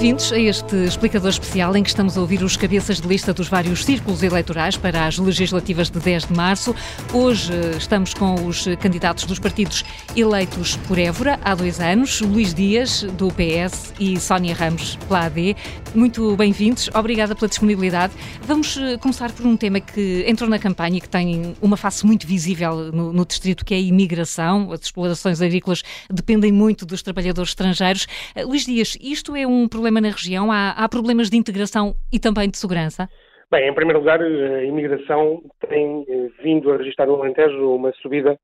Bem-vindos a este explicador especial em que estamos a ouvir os cabeças de lista dos vários círculos eleitorais para as legislativas de 10 de março. Hoje eh, estamos com os candidatos dos partidos eleitos por Évora há dois anos, Luís Dias, do PS, e Sónia Ramos, pela AD. Muito bem-vindos, obrigada pela disponibilidade. Vamos eh, começar por um tema que entrou na campanha e que tem uma face muito visível no, no distrito, que é a imigração. As explorações agrícolas dependem muito dos trabalhadores estrangeiros. Eh, Luís Dias, isto é um problema na região? Há, há problemas de integração e também de segurança? Bem, em primeiro lugar, a imigração tem eh, vindo a registrar no Alentejo uma subida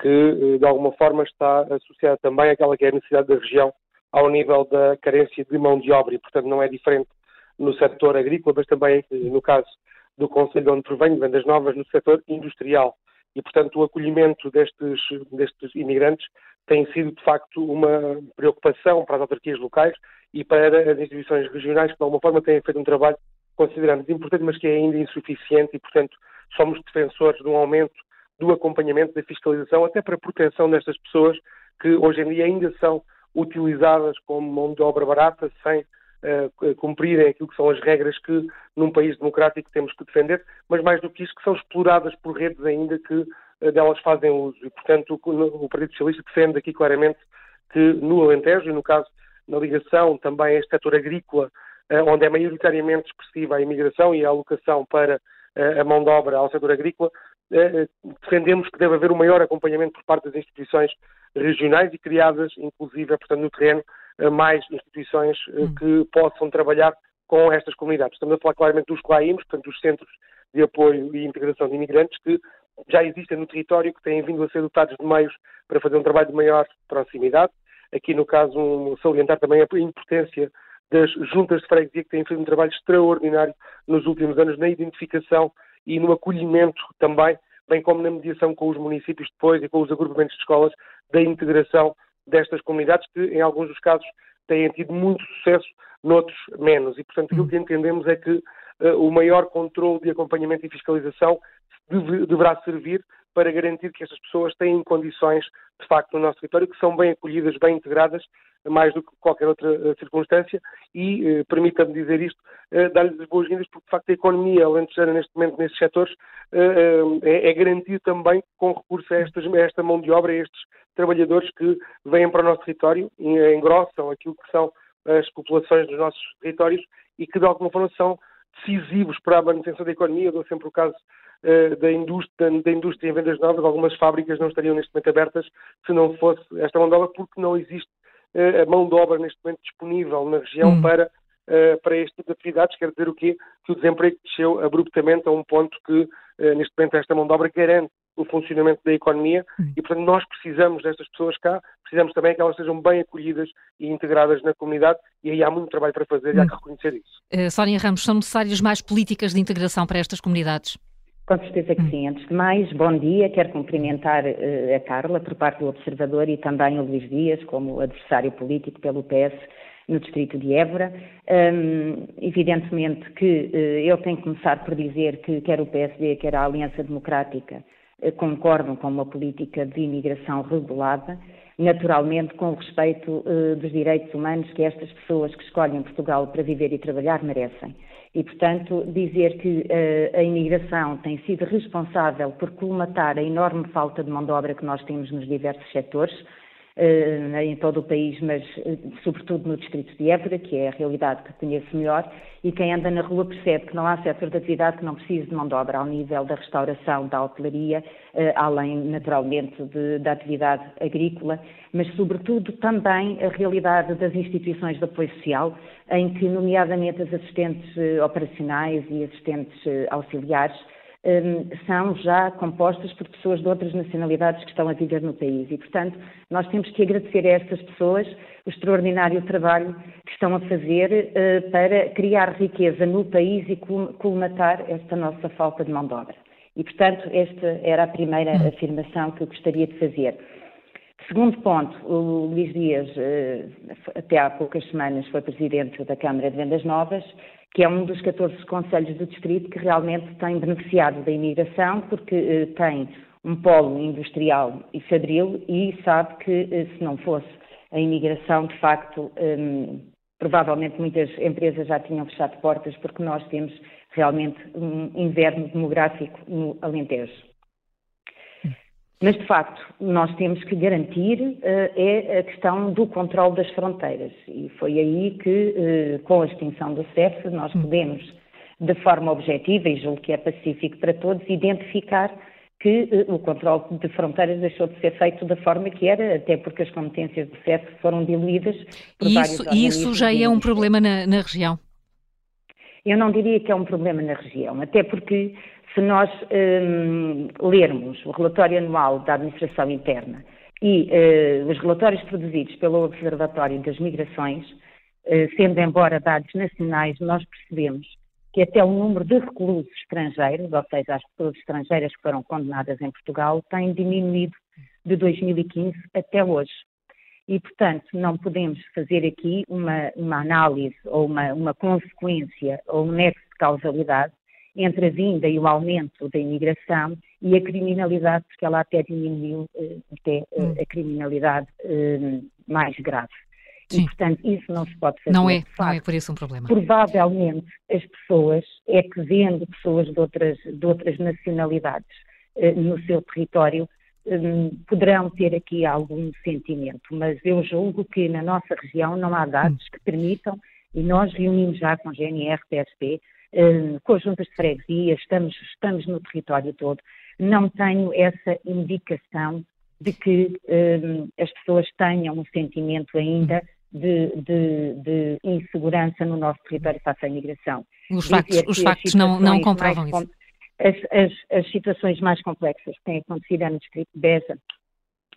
que, eh, de alguma forma, está associada também àquela que é a necessidade da região ao nível da carência de mão de obra e, portanto, não é diferente no setor agrícola, mas também, eh, no caso do Conselho de onde provenho, Vendas Novas, no setor industrial. E, portanto, o acolhimento destes, destes imigrantes tem sido, de facto, uma preocupação para as autarquias locais e para as instituições regionais que, de alguma forma, têm feito um trabalho consideramos importante, mas que é ainda insuficiente e, portanto, somos defensores de um aumento do acompanhamento da fiscalização, até para a proteção destas pessoas que hoje em dia ainda são utilizadas como mão de obra barata, sem uh, cumprirem aquilo que são as regras que num país democrático temos que defender, mas mais do que isso, que são exploradas por redes ainda que uh, delas fazem uso. E, portanto, o, o Partido Socialista defende aqui claramente que no Alentejo, e no caso na ligação também a este setor agrícola, eh, onde é maioritariamente expressiva a imigração e a alocação para eh, a mão de obra ao setor agrícola, eh, defendemos que deve haver um maior acompanhamento por parte das instituições regionais e criadas, inclusive, portanto, no terreno, mais instituições hum. que possam trabalhar com estas comunidades. Estamos a falar claramente dos CLAIMs, portanto, dos Centros de Apoio e Integração de Imigrantes, que já existem no território, que têm vindo a ser dotados de meios para fazer um trabalho de maior proximidade. Aqui, no caso, um, salientar também a importância das juntas de freguesia que têm feito um trabalho extraordinário nos últimos anos na identificação e no acolhimento também, bem como na mediação com os municípios depois e com os agrupamentos de escolas da integração destas comunidades que, em alguns dos casos, têm tido muito sucesso, noutros menos. E, portanto, aquilo que entendemos é que uh, o maior controle de acompanhamento e fiscalização deve, deverá servir para garantir que estas pessoas têm condições, de facto, no nosso território, que são bem acolhidas, bem integradas mais do que qualquer outra uh, circunstância e, uh, permita-me dizer isto, uh, dar-lhes as boas-vindas porque, de facto, a economia alentejana neste momento nesses setores é, é também com recurso a, estas, a, esta mão de obra, a estes trabalhadores que vêm para o nosso território engrossam aquilo que são as populações dos nossos territórios e que, de alguma forma, são decisivos para a manutenção da economia. Eu dou sempre o caso da indústria, da indústria em vendas novas, algumas fábricas não estariam neste momento abertas se não fosse esta mão de obra, porque não existe a mão de obra neste momento disponível na região hum. para, uh, para este tipo de atividades. Quer dizer o quê? Que o desemprego desceu abruptamente a um ponto que, uh, neste momento, esta mão de obra garante o funcionamento da economia hum. e, portanto, nós precisamos destas pessoas cá, precisamos também que elas sejam bem acolhidas e integradas na comunidade e aí há muito trabalho para fazer e há hum. que reconhecer isso. Uh, Sónia Ramos, são necessárias mais políticas de integração para estas comunidades? Com certeza que sim. Antes de mais, bom dia. Quero cumprimentar uh, a Carla por parte do Observador e também o Luís Dias como adversário político pelo PS no distrito de Évora. Um, evidentemente que uh, eu tenho que começar por dizer que quer o PSD, quer a Aliança Democrática concordam com uma política de imigração regulada, naturalmente com o respeito dos direitos humanos que estas pessoas que escolhem Portugal para viver e trabalhar merecem. E, portanto, dizer que uh, a imigração tem sido responsável por colmatar a enorme falta de mão de obra que nós temos nos diversos setores, em todo o país, mas uh, sobretudo no distrito de Évora, que é a realidade que conheço melhor, e quem anda na rua percebe que não há setor de atividade que não precise de mão de obra ao nível da restauração, da hotelaria, além naturalmente de, da atividade agrícola, mas sobretudo também a realidade das instituições de apoio social, em que, nomeadamente, as assistentes eh, operacionais e assistentes eh, auxiliares eh, são já compostas por pessoas de outras nacionalidades que estão a viver no país. E, portanto, nós temos que agradecer a estas pessoas o extraordinário trabalho que estão a fazer para criar riqueza no país e colmatar esta nossa falta de mão de obra. E, portanto, esta era a primeira hum. afirmação que eu gostaria de fazer. Segundo ponto, o Luís Dias, eh, até há poucas semanas, foi presidente da Câmara de Vendas Novas, que é um dos 14 conselhos do distrito que realmente tem beneficiado da imigração, porque eh, tem um polo industrial e fabril e sabe que eh, se não fosse a imigração, de facto, provavelmente muitas empresas já tinham fechado portas porque nós temos realmente um inverno demográfico no Alentejo. Mas, de facto, nós temos que garantir uh, é a questão do controle das fronteiras. E foi aí que, uh, com a extinção do CEF, nós hum. podemos, de forma objetiva, e julgo que é pacífico para todos, identificar que uh, o controle de fronteiras deixou de ser feito da forma que era, até porque as competências do CEF foram diluídas por e vários isso, isso já é um problema na, na região? Eu não diria que é um problema na região, até porque se nós um, lermos o relatório anual da Administração Interna e uh, os relatórios produzidos pelo Observatório das Migrações, uh, sendo embora dados nacionais, nós percebemos que até o número de reclusos estrangeiros, ou seja, as pessoas estrangeiras que foram condenadas em Portugal, tem diminuído de 2015 até hoje. E, portanto, não podemos fazer aqui uma, uma análise ou uma, uma consequência ou um nexo de causalidade entre a vinda e o aumento da imigração e a criminalidade, porque ela até diminuiu eh, até eh, hum. a criminalidade eh, mais grave. Sim. E, portanto, isso não se pode fazer. Não é, não é por isso um problema. Provavelmente as pessoas, é que vendo pessoas de outras, de outras nacionalidades no seu território, poderão ter aqui algum sentimento, mas eu julgo que na nossa região não há dados hum. que permitam, e nós reunimos já com GNR, PSP, uh, com as juntas de freguesia, estamos, estamos no território todo, não tenho essa indicação de que uh, as pessoas tenham um sentimento ainda de, de, de, insegurança no nosso território face à imigração. Os factos, os factos não, não comprovam isso. As, as, as, situações mais complexas que têm acontecido é no distrito de Beja,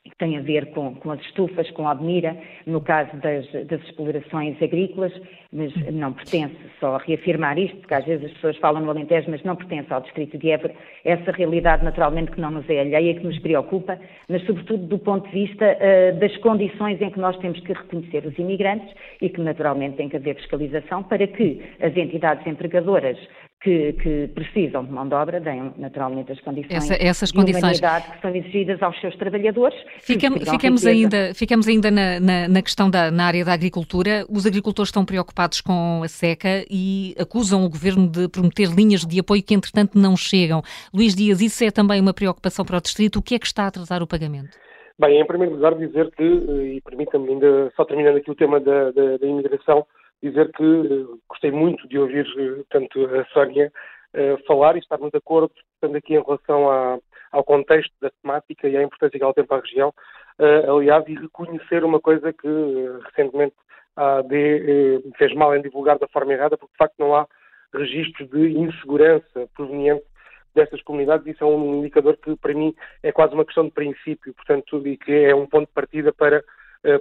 que tem a ver com, com, as estufas, com a admira, no caso das, das, explorações agrícolas, mas não pertence só a reafirmar isto, porque às vezes as pessoas falam no Alentejo, mas não pertence ao Distrito de Évora, essa realidade naturalmente que não nos é alheia, que nos preocupa, mas sobretudo do ponto de vista uh, das condições em que nós temos que reconhecer os imigrantes e que naturalmente tem que haver fiscalização para que as entidades empregadoras que, que, precisam de mão de obra deem naturalmente as condições Essa, essas condições que são exigidas aos seus trabalhadores. Ficam, ficamos, ainda, ficamos ainda na, na, na questão da na área da agricultura. Os agricultores estão preocupados com a seca e acusam o governo de prometer linhas de apoio que entretanto não chegam. Luís Dias, isso é também uma preocupação para o distrito. O que é que está a atrasar o pagamento? Bem, em primeiro lugar dizer que, eh, e permita-me ainda, só terminando aqui o tema da, da, da imigração, dizer que uh, gostei muito de ouvir uh, tanto a Sónia uh, falar e estar muito de acordo, portanto, aqui em relação ao contexto da temática e à importância que ela tem para a região, aliás, e reconhecer uma coisa que recentemente a AD fez mal em divulgar da forma errada, porque de facto não há registros de insegurança proveniente destas comunidades, isso é um indicador que para mim é quase uma questão de princípio, portanto, e que é um ponto de partida para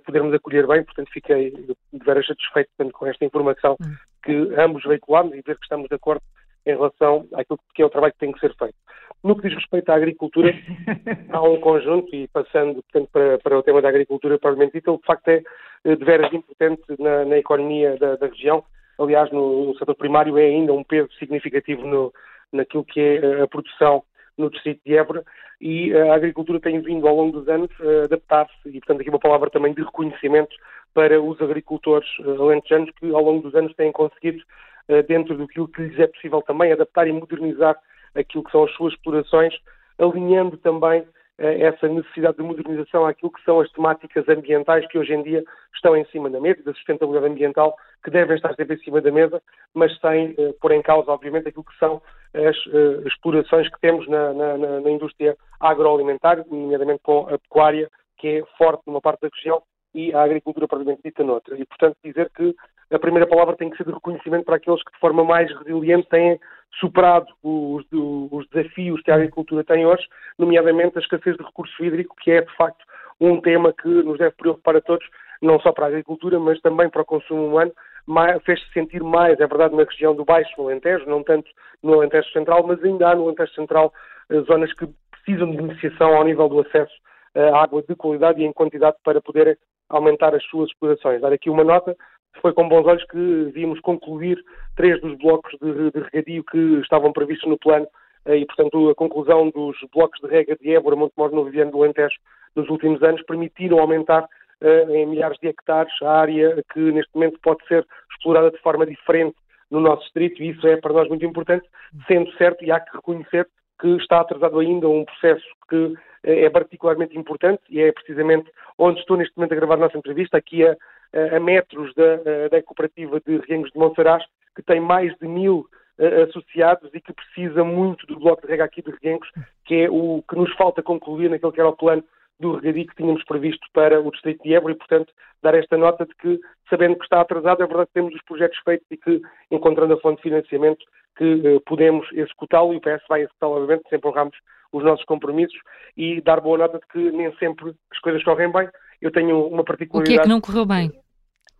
podermos acolher bem, portanto fiquei de veras satisfeito portanto, com esta informação hum. que ambos veiculamos e ver que estamos de acordo em relação àquilo que é o trabalho que tem que ser feito. No que diz respeito à agricultura, há um conjunto, e passando portanto, para, para o tema da agricultura propriamente ele de facto é eh, de veras importante na, na economia da, da, região. Aliás, no, no, setor primário é ainda um peso significativo no, naquilo que é eh, a produção no distrito de Évora e a agricultura tem vindo ao longo dos anos a adaptar-se e, portanto, aqui uma palavra também de reconhecimento para os agricultores eh, alentejanos que ao longo dos anos têm conseguido, eh, dentro do que lhes é possível também, adaptar e modernizar aquilo que são as suas explorações, alinhando também eh, essa necessidade de modernização àquilo que são as temáticas ambientais que hoje em dia estão em cima da mesa, da sustentabilidade ambiental, que devem estar sempre em cima da mesa, mas sem uh, pôr em causa, obviamente, aquilo que são as uh, explorações que temos na, na, na, indústria agroalimentar, nomeadamente com a pecuária, que é forte numa parte da região, e a agricultura propriamente dita noutra. E, portanto, dizer que a primeira palavra tem que ser de reconhecimento para aqueles que, de forma mais resiliente, têm superado os, os desafios que a agricultura tem hoje, nomeadamente a escassez de recurso hídrico, que é, de facto, um tema que nos deve preocupar a todos, não só para a agricultura, mas também para o consumo humano, fez-se sentir mais, é verdade, na região do Baixo Alentejo, não tanto no Alentejo Central, mas ainda há no Alentejo Central eh, zonas que precisam de iniciação ao nível do acesso à água de qualidade e em quantidade para poderem aumentar as suas explorações. Dar aqui uma nota, foi com bons olhos que vimos concluir três dos blocos de, de regadio que estavam previstos no plano eh, e, portanto, a conclusão dos blocos de rega de Évora, Montemor, no Viviano do Alentejo nos últimos anos permitiram aumentar em milhares de hectares a área que neste momento pode ser explorada de forma diferente no nosso distrito e isso é para nós muito importante, sendo certo e há que reconhecer que está atrasado ainda um processo que é particularmente importante e é precisamente onde estou neste momento a gravar a nossa entrevista, aqui a, a metros da, da cooperativa de Reguengos de Monsaraz, que tem mais de mil associados e que precisa muito do bloco de rega aqui de Reguengos, que é o que nos falta concluir naquele que era o plano do regadio que tínhamos previsto para o Distrito de Évora e, portanto, dar esta nota de que, sabendo que está atrasado, é verdade que temos os projetos feitos e que, encontrando a fonte de financiamento, que uh, podemos executá-lo e o PS vai executá-lo, obviamente, sempre honramos os nossos compromissos e dar boa nota de que nem sempre as coisas correm bem. Eu tenho uma particularidade... O que é que não correu bem?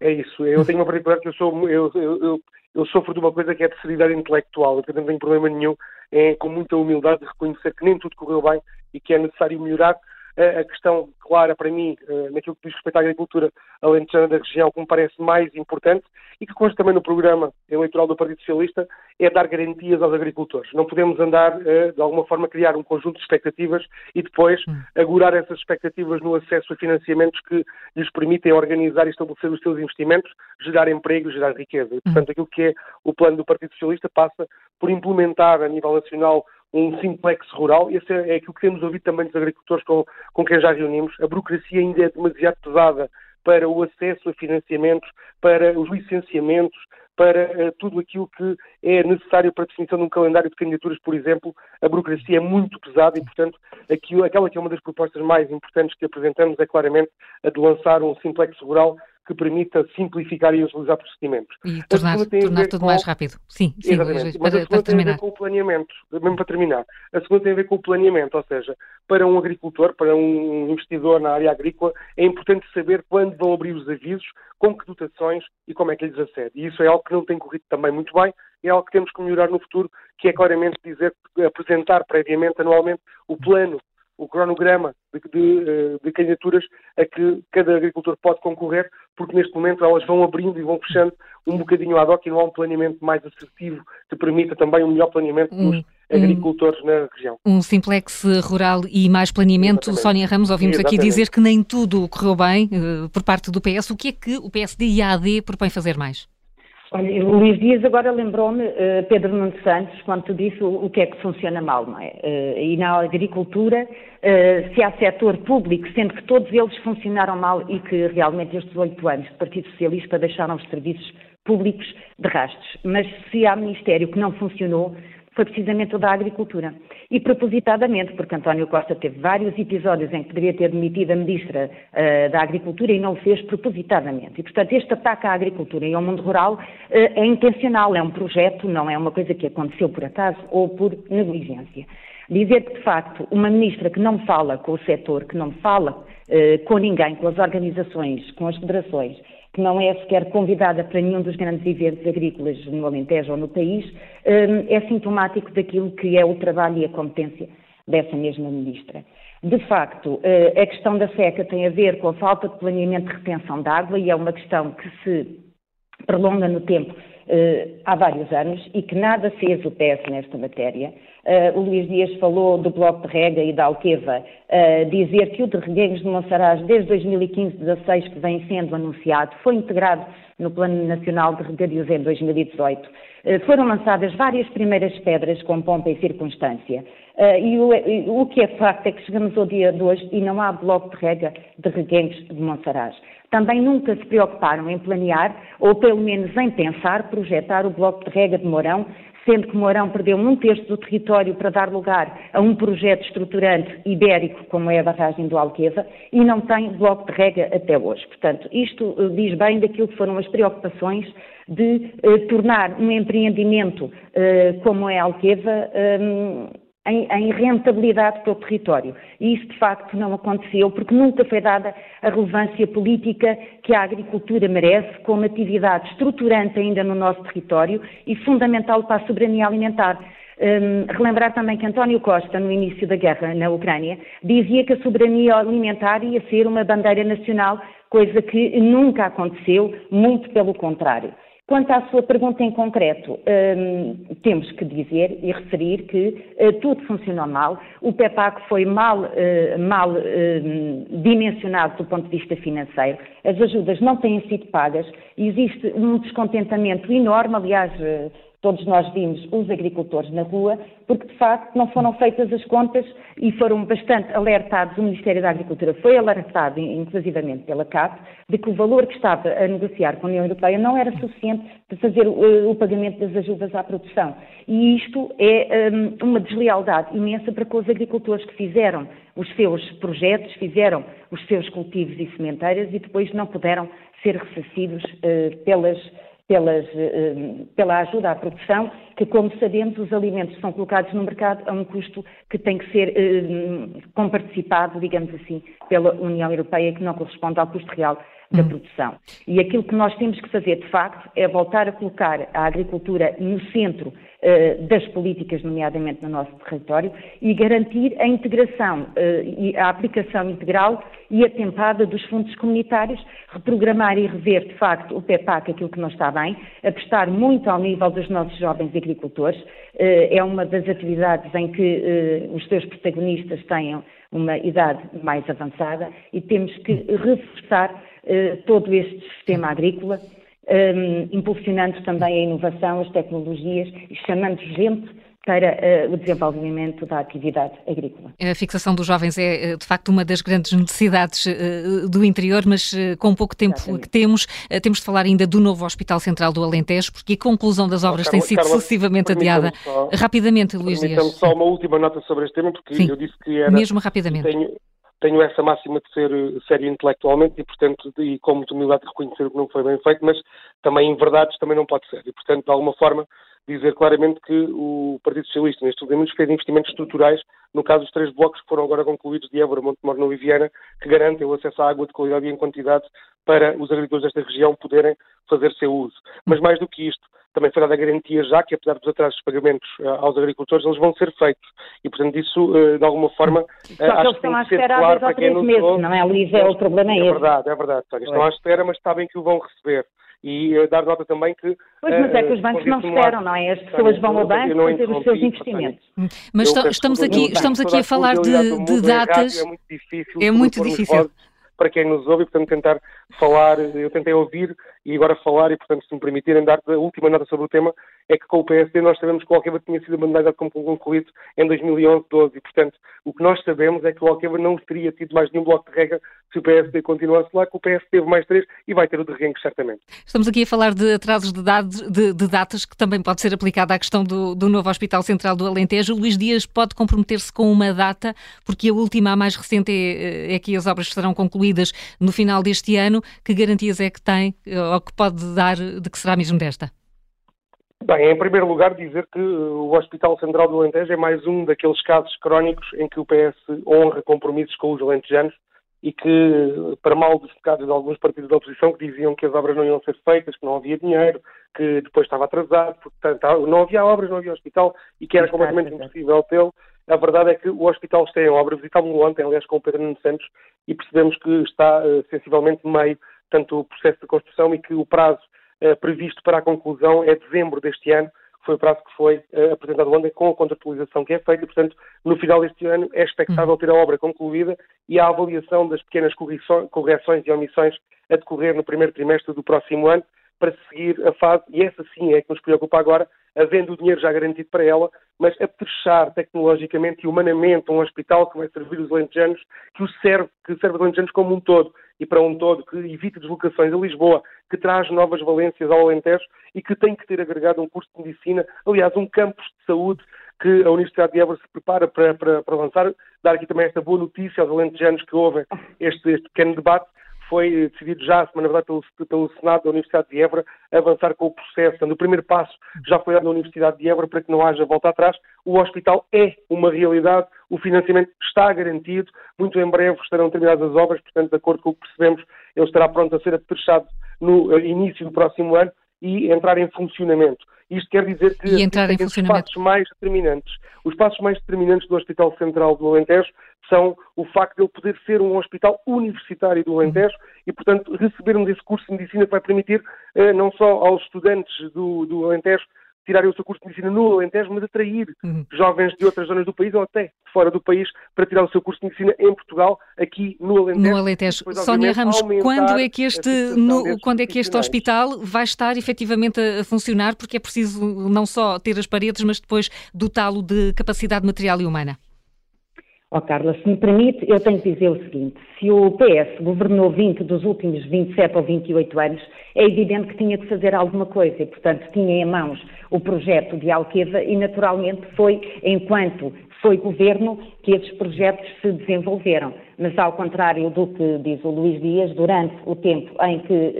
É isso. Eu tenho uma particularidade que eu sou... Eu, eu, eu, eu sofro de uma coisa que é de seriedade intelectual, portanto não tenho problema nenhum em, com muita humildade, de reconhecer que nem tudo correu bem e que é necessário melhorar, a questão clara para mim, eh, naquilo que diz respeito à agricultura alentejana da região, que me parece mais importante e que consta também no programa eleitoral do Partido Socialista, é dar garantias aos agricultores. Não podemos andar, eh, de alguma forma, criar um conjunto de expectativas e depois hum. agurar essas expectativas no acesso a financiamentos que lhes permitem organizar e estabelecer os seus investimentos, gerar emprego, gerar riqueza. E, hum. portanto, aquilo que é o plano do Partido Socialista passa por implementar a nível nacional um simplex rural. Esse é, é aquilo que temos ouvido também dos agricultores com, com quem já reunimos. A burocracia ainda é demasiado pesada para o acesso a financiamentos, para os licenciamentos, para uh, tudo aquilo que é necessário para a definição de um calendário de candidaturas, por exemplo, a burocracia é muito pesada e, portanto, aquela que é uma das propostas mais importantes que apresentamos é claramente a de lançar um simplex rural que permita simplificar e agilizar procedimentos. E tornar, tornar tudo com... mais rápido. Sim, sim Exatamente. Mas para, a segunda tem a ver com o planeamento, mesmo para terminar. A segunda tem a ver com o planeamento, ou seja, para um agricultor, para um investidor na área agrícola, é importante saber quando vão abrir os avisos, com que dotações e como é que lhes acede. E isso é algo que não tem corrido também muito bem, é algo que temos que melhorar no futuro, que é claramente dizer, apresentar previamente, anualmente, o plano o cronograma de, de, eh, de, candidaturas a que cada agricultor pode concorrer, porque neste momento elas vão abrindo e vão fechando um bocadinho ad hoc e não há um planeamento mais assertivo que permita também um melhor planeamento dos hum, agricultores hum, na região. Um simplex rural e mais planeamento. Exatamente. Sónia Ramos, ouvimos Exatamente. aqui dizer que nem tudo correu bem uh, por parte do PS. O que é que o PSD e a AD propõem fazer mais? Olha, o Luís Dias agora lembrou-me, uh, Pedro Nuno Santos, quando tu disse o, o, que é que funciona mal, não é? Uh, e na agricultura, uh, se há setor público, sendo que todos eles funcionaram mal e que realmente estes oito anos do Partido Socialista deixaram os serviços públicos de rastros. Mas se há Ministério que não funcionou, foi precisamente o da agricultura. E propositadamente, porque António Costa teve vários episódios em que poderia ter demitido a Ministra uh, da Agricultura e não o fez propositadamente. E, portanto, este ataque à agricultura e ao mundo rural uh, é intencional, é um projeto, não é uma coisa que aconteceu por acaso ou por negligência. Dizer que, de facto, uma ministra que não fala com o setor, que não fala uh, com ninguém, com as organizações, com as federações, que não é sequer convidada para nenhum dos grandes eventos agrícolas no Alentejo ou no país, hum, é sintomático daquilo que é o trabalho e a competência dessa mesma ministra. De facto, eh, a questão da seca tem a ver com a falta de planeamento de retenção de água e é uma questão que se prolonga no tempo há vários anos e que nada fez o PS nesta matéria. Uh, o Luís Dias falou do Bloco de Rega e da Alqueva, uh, dizer que o de Reguengos de Monsaraz, desde 2015-16 que vem sendo anunciado, foi integrado no Plano Nacional de Regadios em 2018. Uh, foram lançadas várias primeiras pedras com pompa e circunstância. E o, o, que é facto é que chegamos ao dia de hoje e não há bloco de rega de Reguengos de Monsaraz. Também nunca se preocuparam em planear, ou pelo menos em pensar, projetar o bloco de rega de Mourão, sendo que Mourão perdeu um terço do território para dar lugar a um projeto estruturante ibérico, como é a barragem do Alqueva, e não tem bloco de rega até hoje. Portanto, isto eh, diz bem daquilo que foram as preocupações de eh, tornar um empreendimento como é a Alqueva eh, em, em, rentabilidade para o território. E isso, de facto, não aconteceu, porque nunca foi dada a relevância política que a agricultura merece, como atividade estruturante ainda no nosso território e fundamental para a soberania alimentar. Um, relembrar também que António Costa, no início da guerra na Ucrânia, dizia que a soberania alimentar ia ser uma bandeira nacional, coisa que nunca aconteceu, muito pelo contrário. Quanto à sua pergunta em concreto, hum, temos que dizer e referir que uh, tudo funcionou mal. O PEPAC foi mal, uh, mal uh, dimensionado do ponto de vista financeiro. As ajudas não têm sido pagas. Existe um descontentamento enorme. Aliás, todos nós vimos os agricultores na rua, porque de facto não foram feitas as contas e foram bastante alertados, o Ministério da Agricultura foi alertado, inclusivamente pela CAP, de que o valor que estava a negociar com a União Europeia não era suficiente para fazer o, o pagamento das ajudas à produção. E isto é um, uma deslealdade imensa para com os agricultores que fizeram os seus projetos, fizeram os seus cultivos e sementeiras e depois não puderam ser ressarcidos uh, pelas pelas, eh, pela ajuda à produção, que, como sabemos, os alimentos são colocados no mercado a um custo que tem que ser eh, comparticipado, digamos assim, pela União Europeia, que não corresponde ao custo real da hum. produção. E aquilo que nós temos que fazer, de facto, é voltar a colocar a agricultura no centro eh, das políticas, nomeadamente no nosso território, e garantir a integração eh, e a aplicação integral e atempada dos fundos comunitários, reprogramar e rever, de facto, o PEPAC, aquilo que não está bem, apostar muito ao nível dos nossos jovens agricultores. Eh, é uma das atividades em que os seus protagonistas tenham uma idade mais avançada e temos que reforçar todo este sistema agrícola, um, impulsionando também a inovação, as tecnologias e chamando gente para uh, o desenvolvimento da atividade agrícola. A fixação dos jovens é, eh, de facto, uma das grandes necessidades uh, do interior, mas uh, com pouco tempo Exatamente. que temos, temos de falar ainda do novo Hospital Central do Alentejo, porque a conclusão das obras Carla, tem sido Carla, sucessivamente adiada. Só, Rapidamente, Luís Dias. só uma última nota sobre este tema, porque Sim, eu disse que era... Mesmo rapidamente. Tenho, tenho essa máxima de ser eh, sério intelectualmente e, portanto, e com muita humildade de reconhecer que não foi bem feito, mas também em verdades também não pode ser. E, portanto, de alguma forma, dizer claramente que o Partido Socialista, nestes últimos fez investimentos estruturais, no caso dos três blocos que foram agora concluídos de Évora, Montemor e Viana, que garantem o acesso à água de qualidade e em quantidade para os agricultores desta região poderem fazer seu uso. Mas mais do que isto, também foi dada a garantia já que, apesar dos atrasos de pagamentos uh, aos agricultores, eles vão ser feitos. E, portanto, isso, uh, de alguma forma, uh, Só que eles estão à espera claro para quem nos meses, não é, Luís? É o problema é, é esse. É verdade, é verdade. Estão à espera, mas sabem que o vão receber e uh, dar nota também que. Pois, mas é que os bancos não esperam, não é? As pessoas vão ao banco fazer os seus investimentos. Mas estamos aqui, estamos aqui a falar de, de datas. É muito difícil. É muito difícil para quem nos ouve e, portanto, tentar falar, eu tentei ouvir e agora falar e, portanto, se me permitirem dar a última nota sobre o tema, é que com o PSD nós sabemos que o Alqueva tinha sido abandonado como concluído em 2011, 12 e, portanto, o que nós sabemos é que o Alqueva não teria tido mais nenhum bloco de regra se o PSD continuasse lá, que o PS teve mais três e vai ter o de reguengos, certamente. Estamos aqui a falar de atrasos de, dados, de, de datas que também pode ser aplicada à questão do, do novo Hospital Central do Alentejo. O Luís Dias pode comprometer-se com uma data, porque a última, a mais recente, é, é que as obras serão concluídas no final deste ano. Que garantias é que tem, ou que pode dar, de que será mesmo desta? Bem, em primeiro lugar, dizer que o Hospital Central do Alentejo é mais um daqueles casos crónicos em que o PS honra compromissos com os alentejanos e que, para mal dos pecados de alguns partidos da oposição que diziam que as obras não iam ser feitas, que não havia dinheiro, que depois estava atrasado, portanto não havia obras, não havia hospital e que era completamente impossível tê-lo. A verdade é que o hospital está em obra. Visitámos-lo ontem, aliás, com o Pedro Nuno Santos e percebemos que está uh, sensivelmente meio tanto o processo de construção e que o prazo uh, previsto para a conclusão é dezembro deste ano foi o prazo que foi uh, apresentado ontem com a contratualização que é feita, portanto, no final deste ano é expectável ter a obra concluída e a avaliação das pequenas correções e omissões a decorrer no primeiro trimestre do próximo ano para seguir a fase, e essa sim é que nos preocupa agora, havendo o dinheiro já garantido para ela, mas apetrechar tecnologicamente e humanamente um hospital que vai servir os alentejanos, que o serve, que serve os alentejanos como um todo, e para um todo, que evite deslocações a Lisboa, que traz novas valências ao Alentejo e que tem que ter agregado um curso de medicina, aliás, um campus de saúde que a Universidade de Évora se prepara para, para, para lançar. Dar aqui também esta boa notícia aos alentejanos que ouvem este, este pequeno debate, foi decidido já, na verdade, pelo, pelo, Senado da Universidade de Évora, avançar com o processo. O primeiro passo já foi dado na Universidade de Évora para que não haja volta atrás. O hospital é uma realidade, o financiamento está garantido, muito em breve estarão terminadas as obras, portanto, de acordo com o que percebemos, ele estará pronto a ser apetrechado no eh, início do próximo ano e entrar em funcionamento. Isto quer dizer que e entrar em os passos mais determinantes. Os passos mais determinantes do Hospital Central do Alentejo são o facto de ele poder ser um hospital universitário do Alentejo e, portanto, recebermos esse curso de medicina que vai permitir eh, não só aos estudantes do, do Alentejo tirarem o seu curso de medicina no Alentejo, mas atrair uhum. jovens de outras zonas do país ou até fora do país para tirar o seu curso de medicina em Portugal, aqui no Alentejo. No Alentejo. Depois, Sónia Ramos, quando é que este, no, quando é que este hospital vai estar efetivamente a funcionar? Porque é preciso não só ter as paredes, mas depois dotá-lo de capacidade material e humana. Oh, Carla, se me permite, eu tenho que dizer o seguinte: se o PS governou 20 dos últimos 27 ou 28 anos, é evidente que tinha que fazer alguma coisa e, portanto, tinha em mãos o projeto de Alqueva e, naturalmente, foi enquanto foi governo que esses projetos se desenvolveram. Mas, ao contrário do que diz o Luís Dias, durante o tempo em que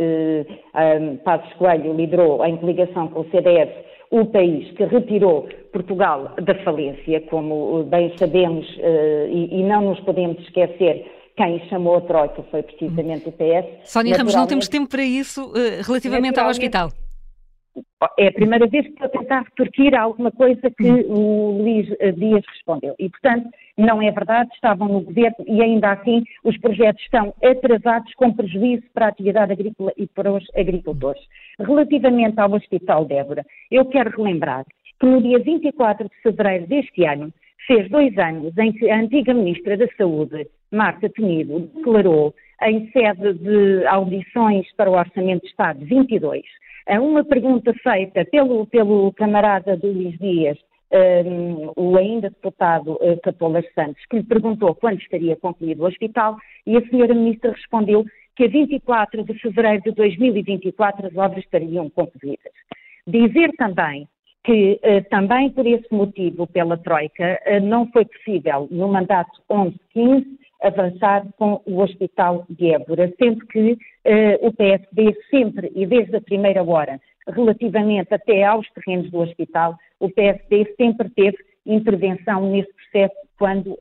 eh, um, Passos Coelho liderou em coligação com o CDS o país que retirou Portugal da falência, como bem sabemos, eh, e não nos podemos esquecer quem chamou a Troika foi precisamente o PS. Sónia Ramos, não temos tempo para isso eh, relativamente ao hospital. É a primeira vez que estou a tentar retorquir alguma coisa que hum. o Luís eh, Dias respondeu. E, portanto, não é verdade, estavam no governo e ainda assim os projetos estão atrasados com prejuízo para a atividade agrícola e para os agricultores. Relativamente ao Hospital Débora, eu quero relembrar que no dia 24 de fevereiro deste ano, fez dois anos em que a antiga Ministra da Saúde, Marta Temido, declarou em sede de audições para o Orçamento de Estado 22 uma pergunta feita pelo, pelo camarada do Luís Dias, um, o ainda deputado uh, Capolas Santos, que lhe perguntou quando estaria concluído o hospital, e a senhora ministra respondeu que a 24 de fevereiro de 2024 as obras estariam concluídas. Dizer também que uh, também por esse motivo, pela Troika, uh, não foi possível no mandato 11-15 avançar com o Hospital de Évora, sendo que uh, o PSD sempre e desde a primeira hora, relativamente até aos terrenos do hospital, o PSD sempre teve intervenção nesse processo quando uh,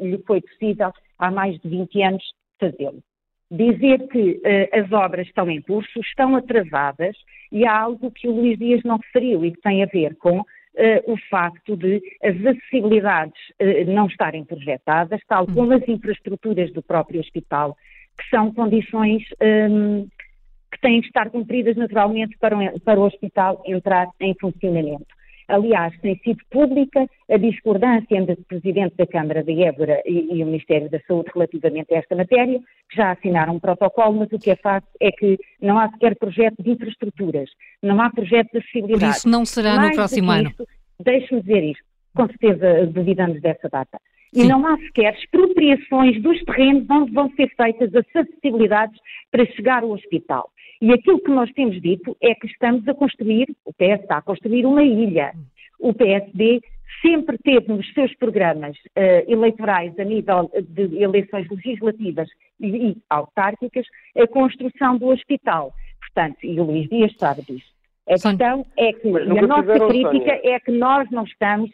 lhe foi possível, há mais de 20 anos, fazê-lo. Dizer que uh, as obras estão em curso, estão atrasadas, e há algo que o Luís Dias não referiu e que tem a ver com o facto de as acessibilidades uh, não estarem projetadas, tal como as infraestruturas do próprio hospital, que são condições um, que têm de estar cumpridas naturalmente para, para o hospital entrar em funcionamento. Aliás, tem sido pública a discordância entre o Presidente da Câmara de Évora e, e, o Ministério da Saúde relativamente a esta matéria, que já assinaram um protocolo, mas o que é facto é que não há sequer projeto de infraestruturas, não há projeto de acessibilidade. Por isso não será Mais no próximo ano. Deixe-me dizer isto, com certeza duvidamos dessa data. Sim. E não há sequer expropriações dos terrenos onde vão ser feitas as acessibilidades para chegar ao hospital. E aquilo que nós temos dito é que estamos a construir, o PS está a construir uma ilha. O PSD sempre teve nos seus programas uh, eleitorais a nível de eleições legislativas e, e autárquicas a construção do hospital. Portanto, e o Luís Dias sabe disso. A questão é que, e a nossa crítica é que nós não estamos,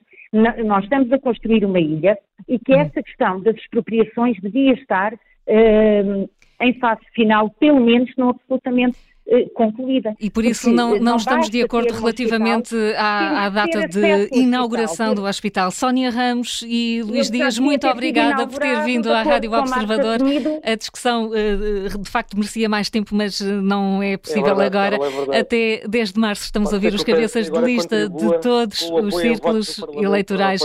nós estamos a construir uma ilha e que hum. essa questão das expropriações devia estar uh, em fase final, pelo menos não absolutamente concluída. E por isso não, não, não estamos de acordo relativamente à, à, data de inauguração do hospital. Sónia Ramos e Luís Dias, muito obrigada por ter vindo à Rádio Observador. A discussão eh, de facto merecia mais tempo, mas eh, não é possível é verdade, agora. É Até 10 de março estamos Pode a ouvir os cabeças de lista de todos os círculos eleitorais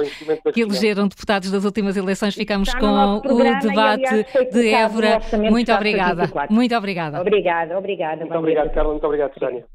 que elegeram deputados das últimas eleições. Ficamos com o debate de Évora. Muito obrigada. Muito obrigada. Obrigada, obrigada. Muito obrigado, Carla. Muito obrigado, Sónia.